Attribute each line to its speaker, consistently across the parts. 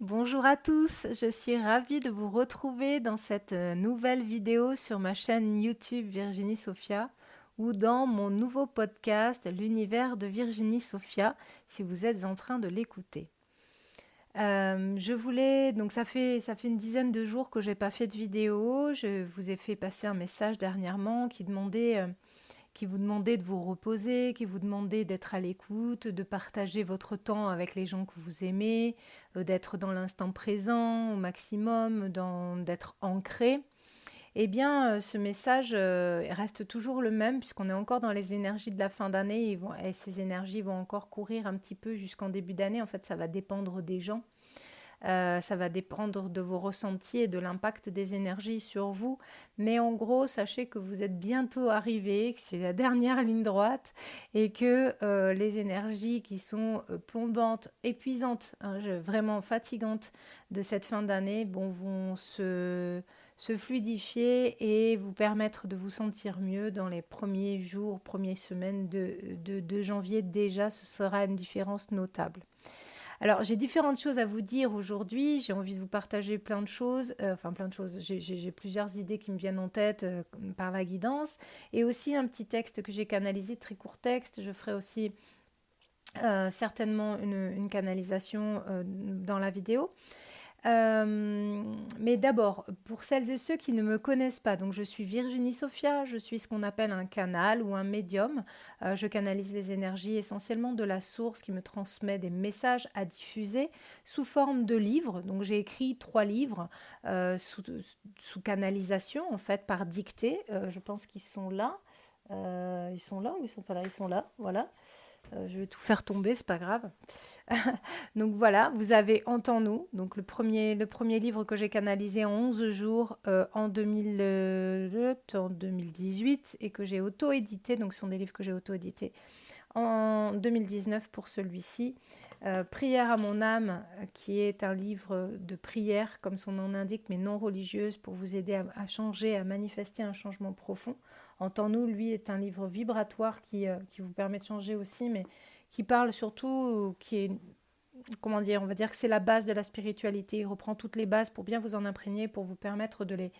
Speaker 1: Bonjour à tous, je suis ravie de vous retrouver dans cette euh, nouvelle vidéo sur ma chaîne YouTube Virginie Sophia ou dans mon nouveau podcast L'univers de Virginie Sophia si vous êtes en train de l'écouter. Euh, je voulais, donc ça fait, ça fait une dizaine de jours que j'ai pas fait de vidéo, je vous ai fait passer un message dernièrement qui demandait... Euh, qui vous demandait de vous reposer, qui vous demandait d'être à l'écoute, de partager votre temps avec les gens que vous aimez, euh, d'être dans l'instant présent au maximum, d'être ancré. Eh bien, euh, ce message euh, reste toujours le même puisqu'on est encore dans les énergies de la fin d'année et ces énergies vont encore courir un petit peu jusqu'en début d'année. En fait, ça va dépendre des gens. Euh, ça va dépendre de vos ressentis et de l'impact des énergies sur vous. Mais en gros, sachez que vous êtes bientôt arrivé, que c'est la dernière ligne droite et que euh, les énergies qui sont euh, plombantes, épuisantes, hein, vraiment fatigantes de cette fin d'année vont se fluidifier et vous permettre de vous sentir mieux dans les premiers jours, premières semaines de janvier déjà, ce sera une différence notable. Alors, j'ai différentes choses à vous dire aujourd'hui. J'ai envie de vous partager plein de choses, euh, enfin plein de choses. J'ai plusieurs idées qui me viennent en tête euh, par la guidance et aussi un petit texte que j'ai canalisé, très court texte. Je ferai aussi euh, certainement une canalisation dans la vidéo. Euh, mais d'abord, pour celles et ceux qui ne me connaissent pas, donc je suis Virginie Sophia, je suis ce qu'on appelle un canal ou un médium. Euh, je canalise les énergies essentiellement de la source qui me transmet des messages à diffuser sous forme de livres. Donc j'ai écrit trois livres euh, sous, canalisation, en fait, par dictée. je pense qu'ils sont là. ils sont là ou ils sont pas là? Ils sont là, voilà. Euh, je vais tout faire tomber, c'est pas grave. donc voilà, vous avez Entends-nous, donc le premier, livre que j'ai canalisé en 11 jours euh, en, 2000, euh, en 2018 et que j'ai auto-édité, donc ce sont des livres que j'ai auto-édités en 2019 pour celui-ci. Prière à mon âme, qui est un livre de prière, comme son nom l'indique, mais non religieuse, pour vous aider à, changer, à manifester un changement profond. Entends-nous, lui, est un livre vibratoire qui, euh, qui vous permet de changer aussi, mais qui parle surtout, qui est, comment dire, on va dire que c'est la base de la spiritualité. Il reprend toutes les bases pour bien vous en imprégner, pour vous permettre de les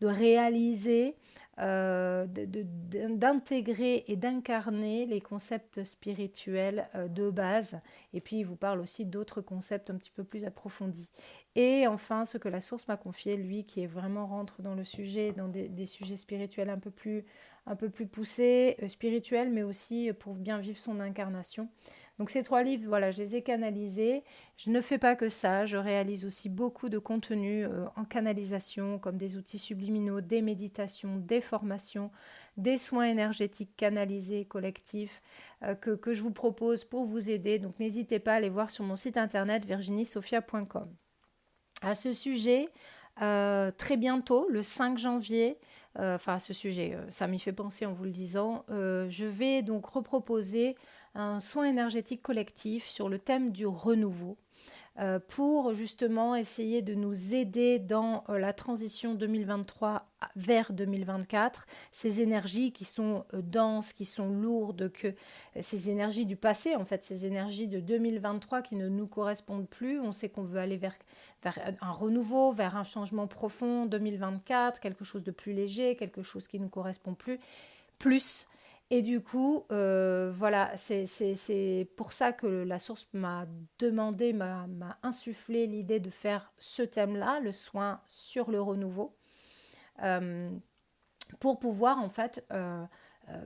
Speaker 1: de réaliser, euh, d'intégrer et d'incarner les concepts spirituels euh, de base. Et puis, il vous parle aussi d'autres concepts un petit peu plus approfondis. Et enfin, ce que la source m'a confié, lui, qui est vraiment rentre dans le sujet, dans des, sujets spirituels un peu plus, un peu plus poussés, euh, spirituels, mais aussi pour bien vivre son incarnation. Donc ces trois livres, voilà, je les ai canalisés. Je ne fais pas que ça, je réalise aussi beaucoup de contenu euh, en canalisation, comme des outils subliminaux, des méditations, des formations, des soins énergétiques canalisés, collectifs, euh, que, que, je vous propose pour vous aider. Donc n'hésitez pas à aller voir sur mon site internet virginiesophia.com. À ce sujet, euh, très bientôt, le 5 janvier, enfin à ce sujet, ça m'y fait penser en vous le disant, je vais donc reproposer un soin énergétique collectif sur le thème du renouveau. euh, pour justement essayer de nous aider dans euh, la transition 2023 vers 2024, ces énergies qui sont euh, denses, qui sont lourdes, que ces énergies du passé, en fait, ces énergies de 2023 qui ne nous correspondent plus, on sait qu'on veut aller vers, vers un renouveau, vers un changement profond 2024, quelque chose de plus léger, quelque chose qui ne nous correspond plus, plus et du coup, euh, voilà, c'est pour ça que la source m'a demandé, m'a insufflé l'idée de faire ce thème-là, le soin sur le renouveau, euh, pour pouvoir en fait euh,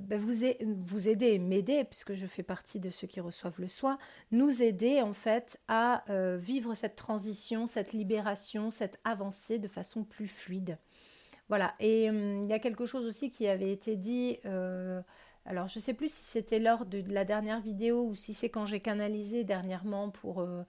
Speaker 1: ben vous, vous, aider, m'aider, puisque je fais partie de ceux qui reçoivent le soin, nous aider en fait à vivre cette transition, cette libération, cette avancée de façon plus fluide. Voilà, et hum, il y a quelque chose aussi qui avait été dit alors je ne sais plus si c'était lors de, la dernière vidéo ou si c'est quand j'ai canalisé dernièrement pour... Euh,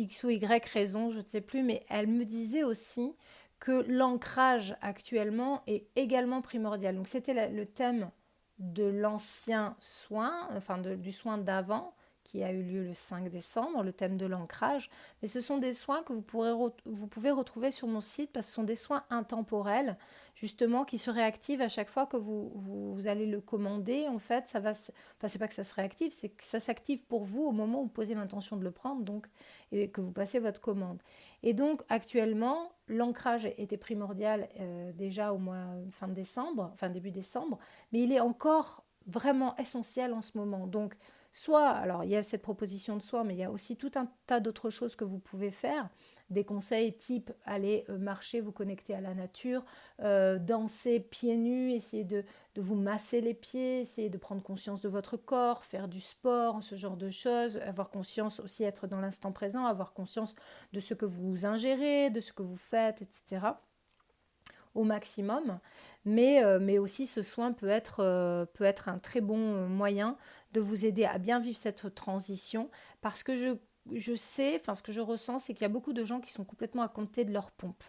Speaker 1: X ou Y raison, je ne sais plus, mais elle me disait aussi que l'ancrage actuellement est également primordial. Donc c'était le thème de l'ancien soin, enfin du soin d'avant, qui a eu lieu le 5 décembre, le thème de l'ancrage. Mais ce sont des soins que vous, pouvez retrouver sur mon site parce que ce sont des soins intemporels, justement, qui se réactivent à chaque fois que vous, vous, allez le commander. En fait, ça va. Enfin, c'est pas que ça se réactive, c'est que ça s'active pour vous au moment où vous posez l'intention de le prendre, donc, et que vous passez votre commande. Et donc, actuellement, l'ancrage était primordial euh, déjà au mois fin décembre, fin début décembre, mais il est encore vraiment essentiel en ce moment. Donc, Soit, alors il y a cette proposition de soi, mais il y a aussi tout un tas d'autres choses que vous pouvez faire. Des conseils type aller euh, marcher, vous connecter à la nature, euh, danser pieds nus, essayer de, vous masser les pieds, essayer de prendre conscience de votre corps, faire du sport, ce genre de choses, avoir conscience aussi, être dans l'instant présent, avoir conscience de ce que vous ingérez, de ce que vous faites, etc au maximum. Mais, euh, mais aussi ce soin peut être, peut être un très bon moyen de vous aider à bien vivre cette transition parce que je je sais, enfin ce que je ressens, c'est qu'il y a beaucoup de gens qui sont complètement à compter de leur pompe,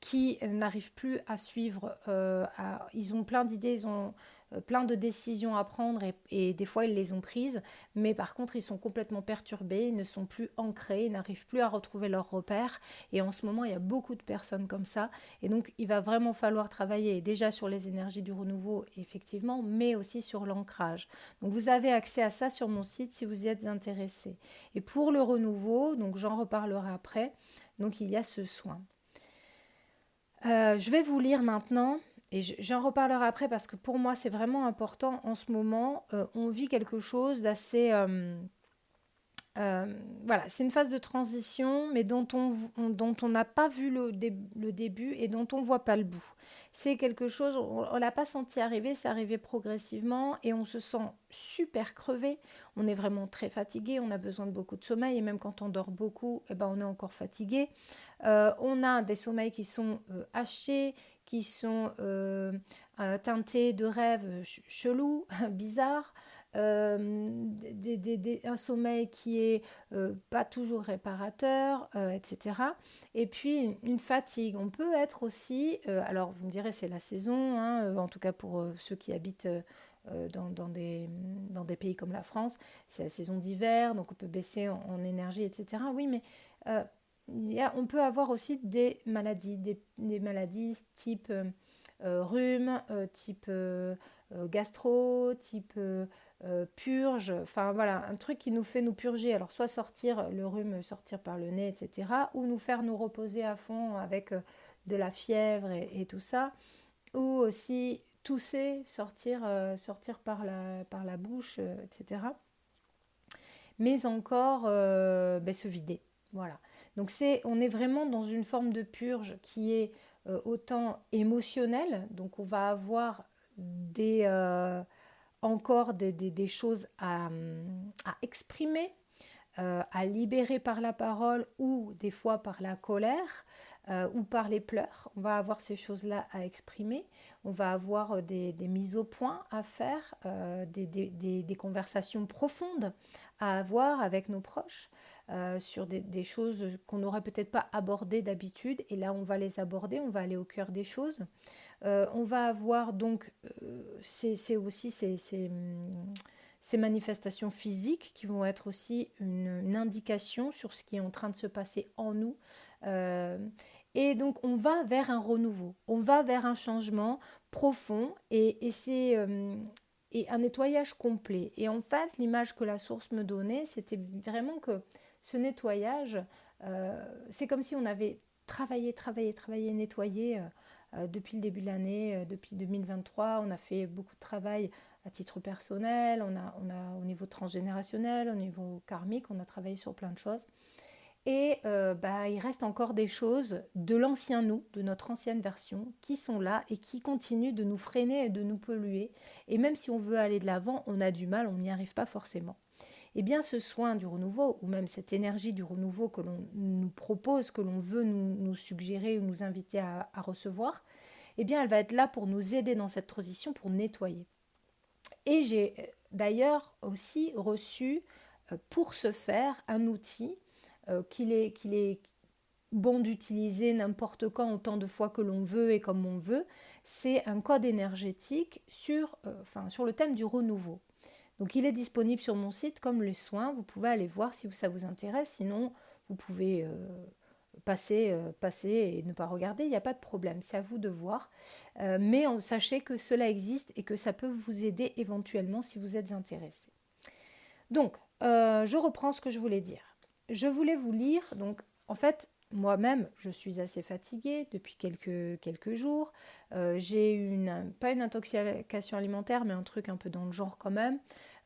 Speaker 1: qui n'arrivent plus à suivre. Euh, ils ont plein d'idées, ils ont euh, plein de décisions à prendre et, des fois ils les ont prises, mais par contre ils sont complètement perturbés, ils ne sont plus ancrés, ils n'arrivent plus à retrouver leurs repères. Et en ce moment, il y a beaucoup de personnes comme ça. Et donc il va vraiment falloir travailler déjà sur les énergies du renouveau, effectivement, mais aussi sur l'ancrage. Donc vous avez accès à ça sur mon site si vous y êtes intéressé. Et pour le renouveau, donc j'en reparlerai après, donc il y a ce soin. Euh, je vais vous lire maintenant et j'en reparlerai après parce que pour moi c'est vraiment important en ce moment. Euh, on vit quelque chose d'assez... Euh, euh, voilà, c'est une phase de transition, mais dont on dont on n'a pas vu le, le, début et dont on voit pas le bout. C'est quelque chose, on, ne l'a pas senti arriver, c'est arrivé progressivement et on se sent super crevé. On est vraiment très fatigué, on a besoin de beaucoup de sommeil et même quand on dort beaucoup, eh ben on est encore fatigué. on a des sommeils qui sont hachés, qui sont euh, euh, teintés de rêves chelous, bizarres, euh, un sommeil qui est pas toujours réparateur, etc. Et puis une fatigue. On peut être aussi, alors vous me direz c'est la saison, hein, en tout cas pour ceux qui habitent dans, des, pays comme la France, c'est la saison d'hiver, donc on peut baisser en, énergie, etc. Oui, mais on peut avoir aussi des maladies, des, maladies type euh, euh, rhume, euh, type gastro, type purge, enfin voilà, un truc qui nous fait nous purger. Alors soit sortir le rhume, sortir par le nez, etc. Ou nous faire nous reposer à fond avec de la fièvre et, tout ça. Ou aussi tousser, sortir, sortir par, la, par la bouche, etc. Mais encore ben, se vider. Voilà. Donc on est vraiment dans une forme de purge qui est euh, autant émotionnelle, donc on va avoir des, euh, encore des, choses à, exprimer, euh, à libérer par la parole ou des fois par la colère ou par les pleurs. On va avoir ces choses-là à exprimer, on va avoir des, mises au point à faire, des, conversations profondes à avoir avec nos proches. Euh, sur des, choses qu'on n'aurait peut-être pas abordées d'habitude. Et là, on va les aborder, on va aller au cœur des choses. Euh, on va avoir donc, euh, c'est aussi ces, ces, manifestations physiques qui vont être aussi une, indication sur ce qui est en train de se passer en nous. et donc, on va vers un renouveau, on va vers un changement profond et, et c'est et un nettoyage complet. Et en fait, l'image que la source me donnait, c'était vraiment que ce nettoyage, euh, c'est comme si on avait travaillé, travaillé, travaillé, nettoyé euh, euh, depuis le début de l'année, depuis 2023. On a fait beaucoup de travail à titre personnel, on a, on a au niveau transgénérationnel, au niveau karmique, on a travaillé sur plein de choses. Et bah, il reste encore des choses de l'ancien nous, de notre ancienne version, qui sont là et qui continuent de nous freiner et de nous polluer. Et même si on veut aller de l'avant, on a du mal, on n'y arrive pas forcément eh bien ce soin du renouveau, ou même cette énergie du renouveau que l'on nous propose, que l'on veut nous, suggérer ou nous inviter à, recevoir, eh bien elle va être là pour nous aider dans cette transition, pour nettoyer. Et j'ai euh, d'ailleurs aussi reçu euh, pour ce faire un outil qu'il est, qu'il est bon d'utiliser n'importe quand, autant de fois que l'on veut et comme on veut, c'est un code énergétique sur le thème du renouveau. Donc il est disponible sur mon site comme les soins, vous pouvez aller voir si ça vous intéresse, sinon vous pouvez passer, passer et ne pas regarder, il n'y a pas de problème, c'est à vous de voir. mais sachez que cela existe et que ça peut vous aider éventuellement si vous êtes intéressé. Donc, je reprends ce que je voulais dire. Je voulais vous lire, donc en fait, moi-même, je suis assez fatiguée depuis quelques, quelques jours. Euh, j'ai une, pas une intoxication alimentaire, mais un truc un peu dans le genre quand même,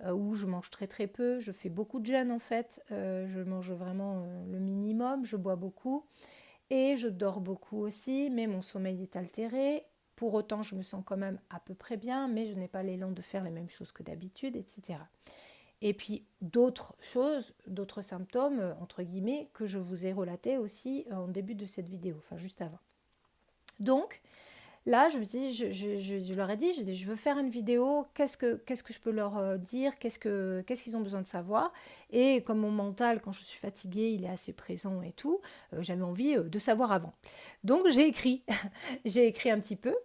Speaker 1: euh, où je mange très très peu. Je fais beaucoup de jeûne en fait. Euh, je mange vraiment le minimum. Je bois beaucoup. Et je dors beaucoup aussi, mais mon sommeil est altéré. Pour autant, je me sens quand même à peu près bien, mais je n'ai pas l'élan de faire les mêmes choses que d'habitude, etc. Et puis d'autres choses, d'autres symptômes, euh, entre guillemets, que je vous ai relatés aussi euh, en début de cette vidéo, enfin juste avant. Donc, là, je me dis, je, leur ai dit, je, je veux faire une vidéo, qu'est-ce que, je peux leur euh, dire, qu'est-ce, que, qu'est-ce qu'ils ont besoin de savoir? Et comme mon mental, quand je suis fatiguée, il est assez présent et tout, j'avais envie de savoir avant. Donc, j'ai écrit, j'ai écrit un petit peu,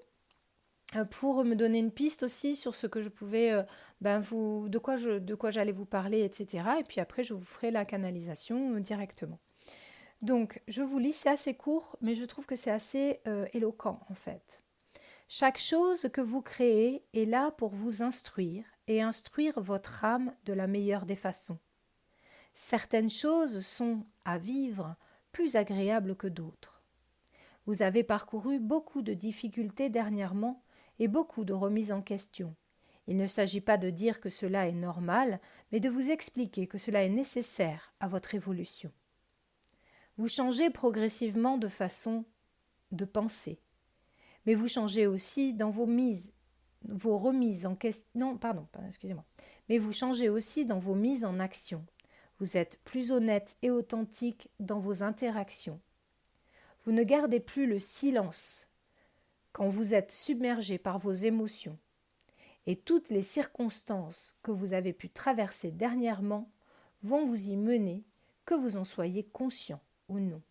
Speaker 1: pour me donner une piste aussi sur ce que je pouvais, euh, ben vous, de quoi je, de quoi j'allais vous parler, etc. Et puis après, je vous ferai la canalisation euh, directement. Donc, je vous lis, c'est assez court, mais je trouve que c'est assez éloquent en fait. Chaque chose que vous créez est là pour vous instruire et instruire votre âme de la meilleure des façons. Certaines choses sont, à vivre, plus agréables que d'autres. Vous avez parcouru beaucoup de difficultés dernièrement et beaucoup de remises en question. Il ne s'agit pas de dire que cela est normal, mais de vous expliquer que cela est nécessaire à votre évolution. Vous changez progressivement de façon de penser, mais vous changez aussi dans vos mises, remises en question. Non, pardon, excusez-moi. Mais vous changez aussi dans vos mises en action. Vous êtes plus honnête et authentique dans vos interactions. Vous ne gardez plus le silence quand vous êtes submergé par vos émotions et toutes les circonstances que vous avez pu traverser dernièrement vont vous y mener, que vous en soyez conscient ou non.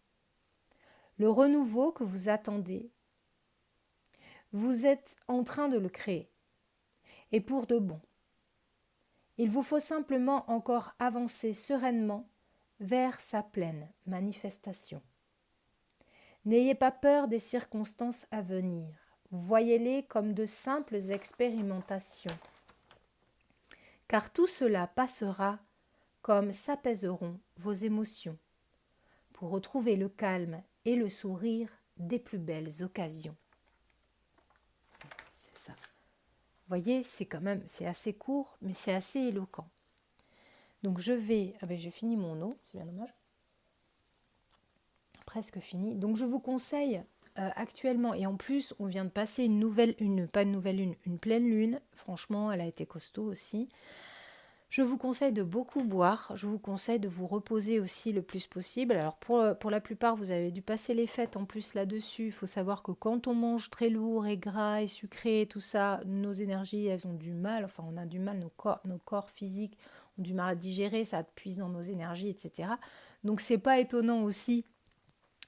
Speaker 1: Le renouveau que vous attendez, vous êtes en train de le créer, et pour de bon. Il vous faut simplement encore avancer sereinement vers sa pleine manifestation. N'ayez pas peur des circonstances à venir. Voyez-les comme de simples expérimentations. Car tout cela passera comme s'apaiseront vos émotions, pour retrouver le calme et le sourire des plus belles occasions. C'est ça. Voyez, c'est quand même, c'est assez court, mais c'est assez éloquent. Donc je vais, ah ben j'ai fini mon eau, c'est bien dommage presque fini. Donc je vous conseille euh, actuellement, et en plus on vient de passer une nouvelle, une, pas une nouvelle lune, une pleine lune, franchement elle a été costaud aussi. Je vous conseille de beaucoup boire, je vous conseille de vous reposer aussi le plus possible. Alors pour, la plupart, vous avez dû passer les fêtes en plus là-dessus. Il faut savoir que quand on mange très lourd et gras et sucré, tout ça, nos énergies, elles ont du mal, enfin on a du mal, nos corps, nos corps physiques ont du mal à digérer, ça puise dans nos énergies, etc. Donc c'est pas étonnant aussi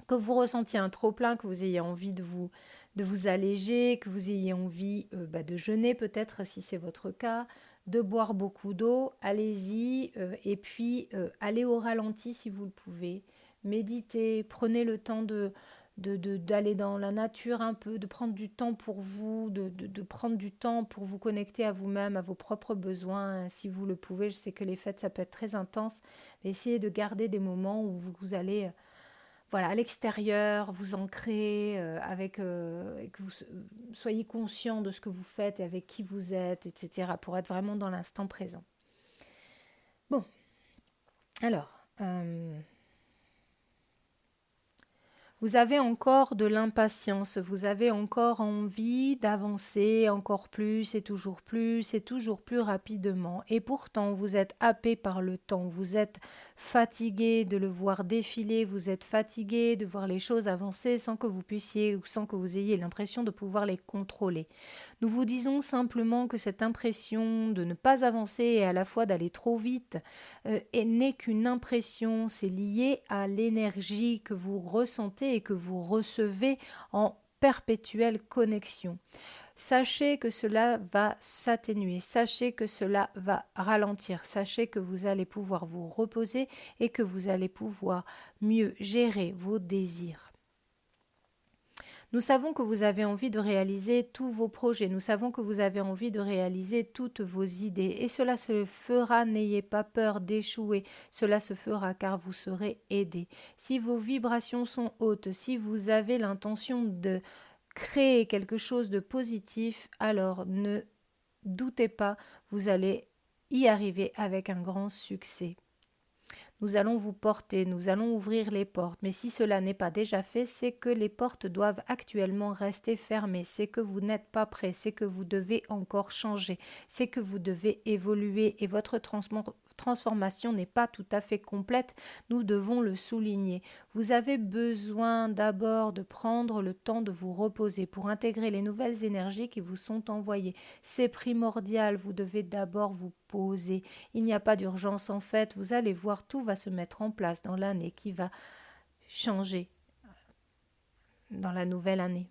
Speaker 1: que vous ressentiez un trop-plein, que vous ayez envie de vous, de vous alléger, que vous ayez envie euh, bah, de jeûner peut-être si c'est votre cas, de boire beaucoup d'eau, allez-y, euh, et puis euh, allez au ralenti si vous le pouvez, méditez, prenez le temps de d'aller dans la nature un peu, de prendre du temps pour vous, de, de prendre du temps pour vous connecter à vous-même, à vos propres besoins, si vous le pouvez. Je sais que les fêtes, ça peut être très intense, mais essayez de garder des moments où vous allez voilà, à l'extérieur, vous ancrez, euh, avec, euh, que vous soyez conscient de ce que vous faites et avec qui vous êtes, etc., pour être vraiment dans l'instant présent. Bon, alors, euh, Vous avez encore de l'impatience, vous avez encore envie d'avancer encore plus et toujours plus et toujours plus rapidement. Et pourtant, vous êtes happé par le temps, vous êtes fatigué de le voir défiler, vous êtes fatigué de voir les choses avancer sans que vous puissiez ou sans que vous ayez l'impression de pouvoir les contrôler. Nous vous disons simplement que cette impression de ne pas avancer et à la fois d'aller trop vite euh, n'est qu'une impression, c'est lié à l'énergie que vous ressentez et que vous recevez en perpétuelle connexion. Sachez que cela va s'atténuer, sachez que cela va ralentir, sachez que vous allez pouvoir vous reposer et que vous allez pouvoir mieux gérer vos désirs. Nous savons que vous avez envie de réaliser tous vos projets, nous savons que vous avez envie de réaliser toutes vos idées, et cela se fera, n'ayez pas peur d'échouer, cela se fera car vous serez aidé. Si vos vibrations sont hautes, si vous avez l'intention de créer quelque chose de positif, alors ne doutez pas, vous allez y arriver avec un grand succès. Nous allons vous porter, nous allons ouvrir les portes, mais si cela n'est pas déjà fait, c'est que les portes doivent actuellement rester fermées, c'est que vous n'êtes pas prêt, c'est que vous devez encore changer, c'est que vous devez évoluer et votre transformation n'est pas tout à fait complète, nous devons le souligner. Vous avez besoin d'abord de prendre le temps de vous reposer pour intégrer les nouvelles énergies qui vous sont envoyées. C'est primordial, vous devez d'abord vous poser. Il n'y a pas d'urgence en fait, vous allez voir, tout va se mettre en place dans l'année qui va changer dans la nouvelle année.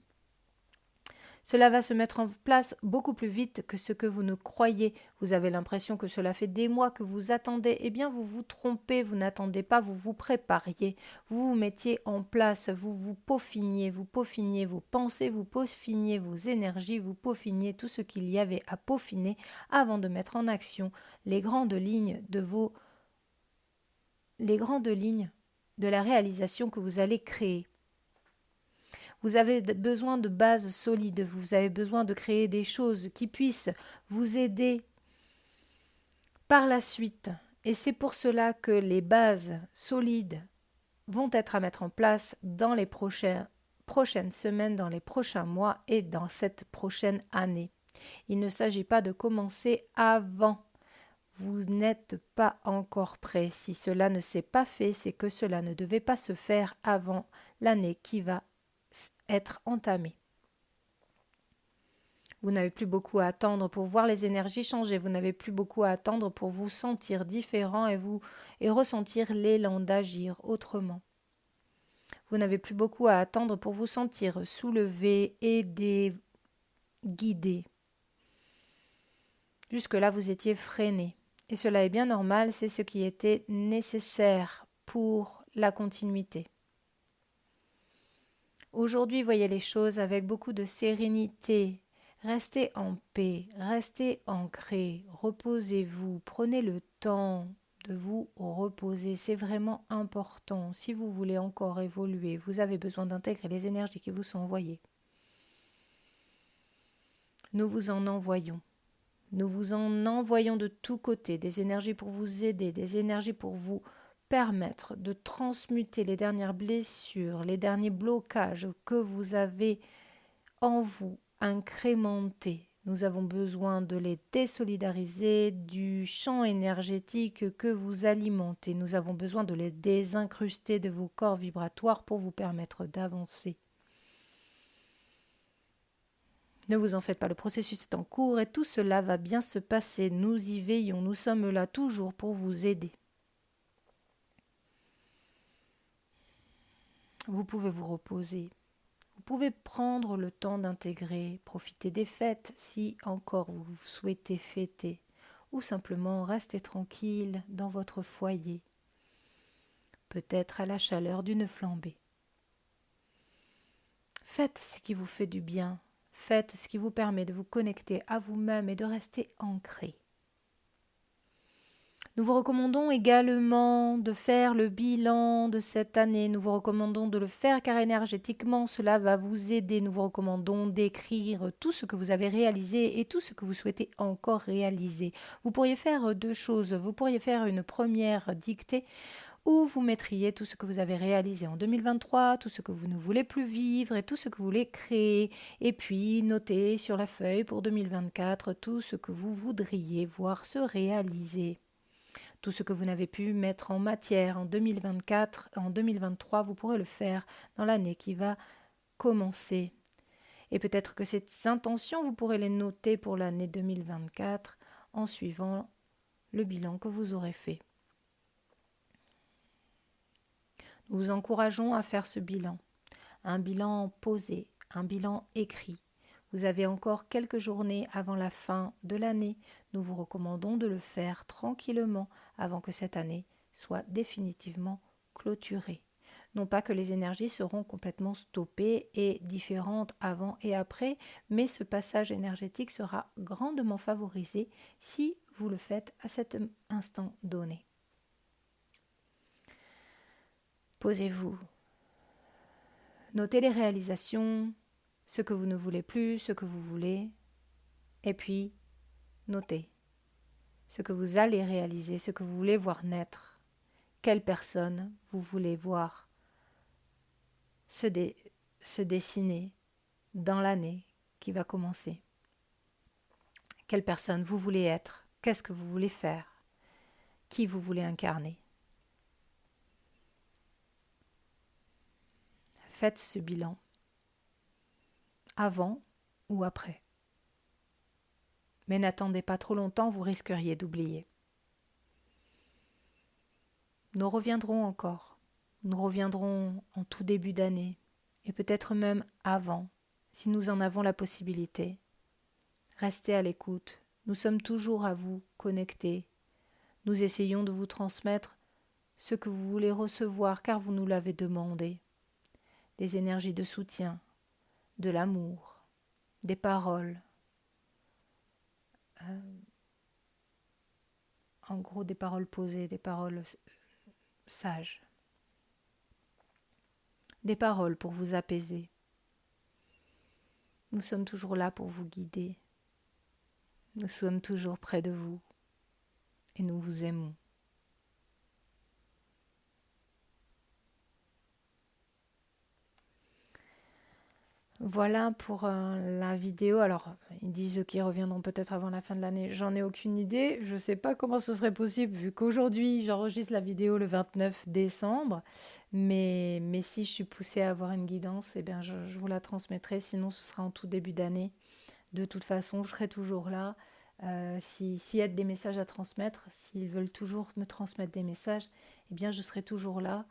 Speaker 1: Cela va se mettre en place beaucoup plus vite que ce que vous ne croyez. Vous avez l'impression que cela fait des mois que vous attendez. Eh bien, vous vous trompez, vous n'attendez pas, vous vous prépariez, vous vous mettiez en place, vous vous peaufiniez, vous peaufiniez vos pensées, vous peaufiniez vos énergies, vous peaufiniez tout ce qu'il y avait à peaufiner avant de mettre en action les grandes lignes de vos les grandes lignes de la réalisation que vous allez créer. Vous avez besoin de bases solides, vous avez besoin de créer des choses qui puissent vous aider par la suite. Et c'est pour cela que les bases solides vont être à mettre en place dans les prochaines, semaines, dans les prochains mois et dans cette prochaine année. Il ne s'agit pas de commencer avant. Vous n'êtes pas encore prêt. Si cela ne s'est pas fait, c'est que cela ne devait pas se faire avant l'année qui va être entamé. Vous n'avez plus beaucoup à attendre pour voir les énergies changer, vous n'avez plus beaucoup à attendre pour vous sentir différent et vous et ressentir l'élan d'agir autrement. Vous n'avez plus beaucoup à attendre pour vous sentir soulevé, aidé, guidé. Jusque-là, vous étiez freiné. Et cela est bien normal, c'est ce qui était nécessaire pour la continuité. Aujourd'hui, voyez les choses avec beaucoup de sérénité. Restez en paix, restez ancré, reposez-vous, prenez le temps de vous reposer. C'est vraiment important. Si vous voulez encore évoluer, vous avez besoin d'intégrer les énergies qui vous sont envoyées. Nous vous en envoyons. Nous vous en envoyons de tous côtés des énergies pour vous aider, des énergies pour vous permettre de transmuter les dernières blessures, les derniers blocages que vous avez en vous incrémentés. Nous avons besoin de les désolidariser du champ énergétique que vous alimentez. Nous avons besoin de les désincruster de vos corps vibratoires pour vous permettre d'avancer. Ne vous en faites pas, le processus est en cours et tout cela va bien se passer. Nous y veillons, nous sommes là toujours pour vous aider. Vous pouvez vous reposer. Vous pouvez prendre le temps d'intégrer, profiter des fêtes si encore vous souhaitez fêter, ou simplement rester tranquille dans votre foyer, peut-être à la chaleur d'une flambée. Faites ce qui vous fait du bien, faites ce qui vous permet de vous connecter à vous-même et de rester ancré. Nous vous recommandons également de faire le bilan de cette année. Nous vous recommandons de le faire car énergétiquement cela va vous aider. Nous vous recommandons d'écrire tout ce que vous avez réalisé et tout ce que vous souhaitez encore réaliser. Vous pourriez faire deux choses. Vous pourriez faire une première dictée où vous mettriez tout ce que vous avez réalisé en 2023, tout ce que vous ne voulez plus vivre et tout ce que vous voulez créer. Et puis notez sur la feuille pour 2024 tout ce que vous voudriez voir se réaliser. Tout ce que vous n'avez pu mettre en matière en 2024, en 2023, vous pourrez le faire dans l'année qui va commencer. Et peut-être que ces intentions, vous pourrez les noter pour l'année 2024 en suivant le bilan que vous aurez fait. Nous vous encourageons à faire ce bilan, un bilan posé, un bilan écrit. Vous avez encore quelques journées avant la fin de l'année. Nous vous recommandons de le faire tranquillement avant que cette année soit définitivement clôturée. Non pas que les énergies seront complètement stoppées et différentes avant et après, mais ce passage énergétique sera grandement favorisé si vous le faites à cet instant donné. Posez-vous. Notez les réalisations, ce que vous ne voulez plus, ce que vous voulez, et puis notez. Ce que vous allez réaliser, ce que vous voulez voir naître, quelle personne vous voulez voir se, dessiner dans l'année qui va commencer? Quelle personne vous voulez être? Qu'est-ce que vous voulez faire? Qui vous voulez incarner? Faites ce bilan avant ou après. Mais n'attendez pas trop longtemps, vous risqueriez d'oublier. Nous reviendrons encore. Nous reviendrons en tout début d'année, et peut-être même avant, si nous en avons la possibilité. Restez à l'écoute, nous sommes toujours à vous connectés. Nous essayons de vous transmettre ce que vous voulez recevoir car vous nous l'avez demandé. Des énergies de soutien, de l'amour, des paroles. Euh, en gros, des paroles posées, des paroles sages. Des paroles pour vous apaiser. Nous sommes toujours là pour vous guider. Nous sommes toujours près de vous et nous vous aimons. Voilà pour euh, la vidéo. Alors, ils disent qu'ils reviendront peut-être avant la fin de l'année. J'en ai aucune idée. Je ne sais pas comment ce serait possible vu qu'aujourd'hui, j'enregistre la vidéo le 29 décembre. Mais, si je suis poussée à avoir une guidance, eh bien, je, je vous la transmettrai. Sinon, ce sera en tout début d'année. De toute façon, je serai toujours là. Euh, S'il y a des messages à transmettre, s'ils veulent toujours me transmettre des messages, eh bien, je serai toujours là.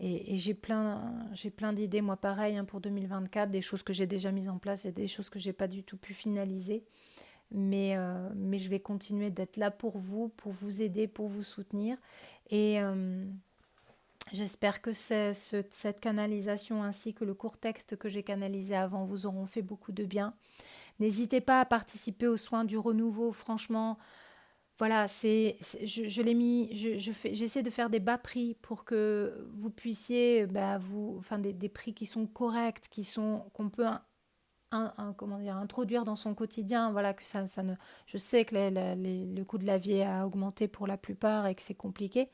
Speaker 1: Et, j'ai plein, j'ai plein d'idées, moi pareil, hein, pour 2024, des choses que j'ai déjà mises en place et des choses que j'ai pas du tout pu finaliser. Mais, euh, mais je vais continuer d'être là pour vous, pour vous aider, pour vous soutenir. Et euh, j'espère que cette canalisation ainsi que le court texte que j'ai canalisé avant vous auront fait beaucoup de bien. N'hésitez pas à participer aux soins du renouveau. Franchement, voilà, c'est, je, l'ai mis, je, fais, j'essaie de faire des bas prix pour que vous puissiez, bah, vous, enfin des, prix qui sont corrects, qui sont qu'on peut introduire dans son quotidien. Voilà que ça ne, je sais que le coût de la vie a augmenté pour la plupart et que c'est compliqué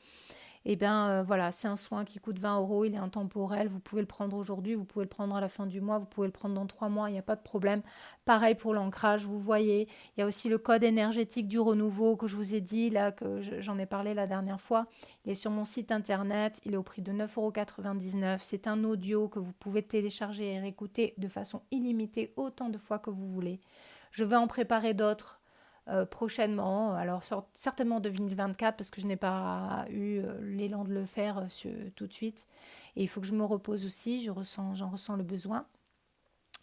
Speaker 1: eh bien euh, voilà, c'est un soin qui coûte 20 euros, il est intemporel, vous pouvez le prendre aujourd'hui, vous pouvez le prendre à la fin du mois, vous pouvez le prendre dans trois mois, il n'y a pas de problème. Pareil pour l'ancrage, vous voyez, il y a aussi le code énergétique du renouveau que je vous ai dit, là, que j'en ai parlé la dernière fois. Il est sur mon site internet, il est au prix de 9,99 euros. C'est un audio que vous pouvez télécharger et réécouter de façon illimitée autant de fois que vous voulez. Je vais en préparer d'autres euh, prochainement, alors certainement 2024 parce que je n'ai pas eu euh, l'élan de le faire euh, tout de suite. Et il faut que je me repose aussi, je ressens, j'en ressens le besoin.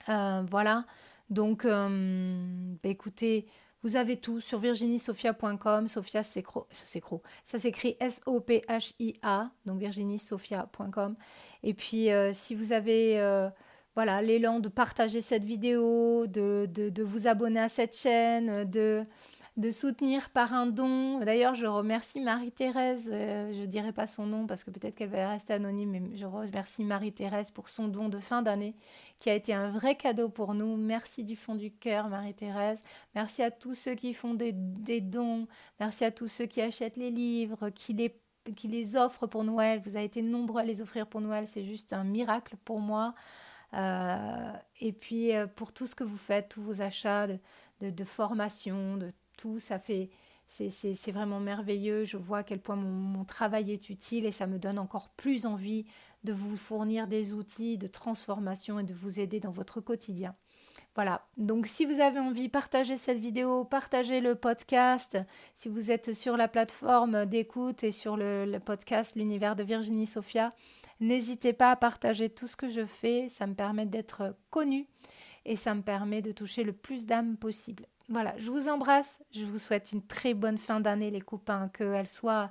Speaker 1: voilà, donc bah, écoutez, vous avez tout sur virginiesophia.com. Sophia, ça Ça s'écrit S-O-P-H-I-A, donc virginiesophia.com. Et puis, si vous avez voilà, l'élan de partager cette vidéo, de, vous abonner à cette chaîne, de, soutenir par un don. D'ailleurs, je remercie Marie-Thérèse, euh, je ne dirai pas son nom parce que peut-être qu'elle va rester anonyme, mais je remercie Marie-Thérèse pour son don de fin d'année qui a été un vrai cadeau pour nous. Merci du fond du cœur, Marie-Thérèse. Merci à tous ceux qui font des, dons. Merci à tous ceux qui achètent les livres, qui les qui les offre pour Noël. Vous avez été nombreux à les offrir pour Noël. C'est juste un miracle pour moi. Euh, et puis euh, pour tout ce que vous faites, tous vos achats de, formation, de tout, ça fait, c'est vraiment merveilleux. Je vois à quel point mon, travail est utile et ça me donne encore plus envie de vous fournir des outils de transformation et de vous aider dans votre quotidien. Voilà, donc si vous avez envie, partagez cette vidéo, partagez le podcast. Si vous êtes sur la plateforme d'écoute et sur le podcast L'univers de Virginie Sophia, n'hésitez pas à partager tout ce que je fais. Ça me permet d'être connue et ça me permet de toucher le plus d'âmes possible. Voilà, je vous embrasse. Je vous souhaite une très bonne fin d'année, les copains, qu'elle soit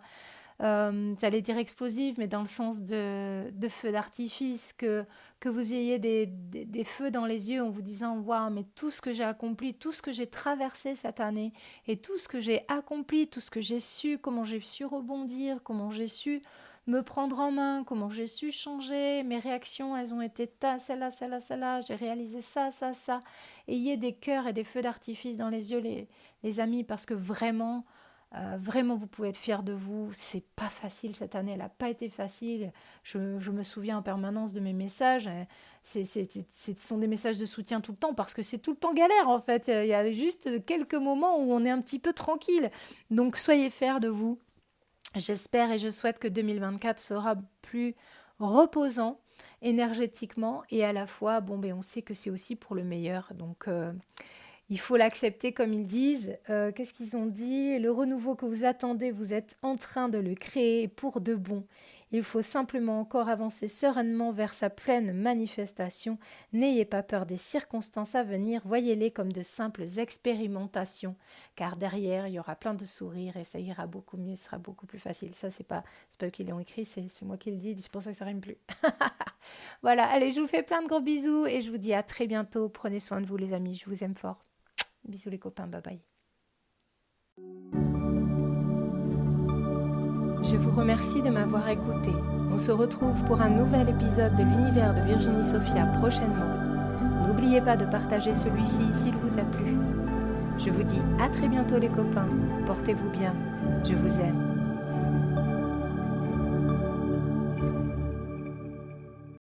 Speaker 1: euh, j'allais dire explosive, mais dans le sens de, feu d'artifice, que, que vous ayez des, des, feux dans les yeux en vous disant Waouh, mais tout ce que j'ai accompli, tout ce que j'ai traversé cette année, et tout ce que j'ai accompli, tout ce que j'ai su, comment j'ai su rebondir, comment j'ai su me prendre en main, comment j'ai su changer, mes réactions, elles ont été ta, celle-là, celle-là, celle-là, j'ai réalisé ça, ça, ça. Ayez des cœurs et des feux d'artifice dans les yeux, les, les amis, parce que vraiment, euh, vraiment, vous pouvez être fiers de vous. C'est pas facile cette année, elle n'a pas été facile. Je, me souviens en permanence de mes messages. Hein. ce sont des messages de soutien tout le temps parce que c'est tout le temps galère en fait. Il y a juste quelques moments où on est un petit peu tranquille. Donc soyez fiers de vous. J'espère et je souhaite que 2024 sera plus reposant énergétiquement et à la fois, bon, ben, on sait que c'est aussi pour le meilleur. Donc, euh, il faut l'accepter comme ils disent. Euh, qu'est-ce qu'ils ont dit? Le renouveau que vous attendez, vous êtes en train de le créer pour de bon. Il faut simplement encore avancer sereinement vers sa pleine manifestation. N'ayez pas peur des circonstances à venir, voyez-les comme de simples expérimentations, car derrière, il y aura plein de sourires et ça ira beaucoup mieux, ce sera beaucoup plus facile. Ça, c'est pas, pas eux qui l'ont écrit, c'est, moi qui le dis, c'est pour ça que ça rime plus. voilà, allez, je vous fais plein de gros bisous et je vous dis à très bientôt. Prenez soin de vous, les amis, je vous aime fort. Bisous les copains, bye bye. Je vous remercie de m'avoir écouté. On se retrouve pour un nouvel épisode de l'univers de Virginie Sophia prochainement. N'oubliez pas de partager celui-ci s'il vous a plu. Je vous dis à très bientôt les copains. Portez-vous bien. Je vous aime.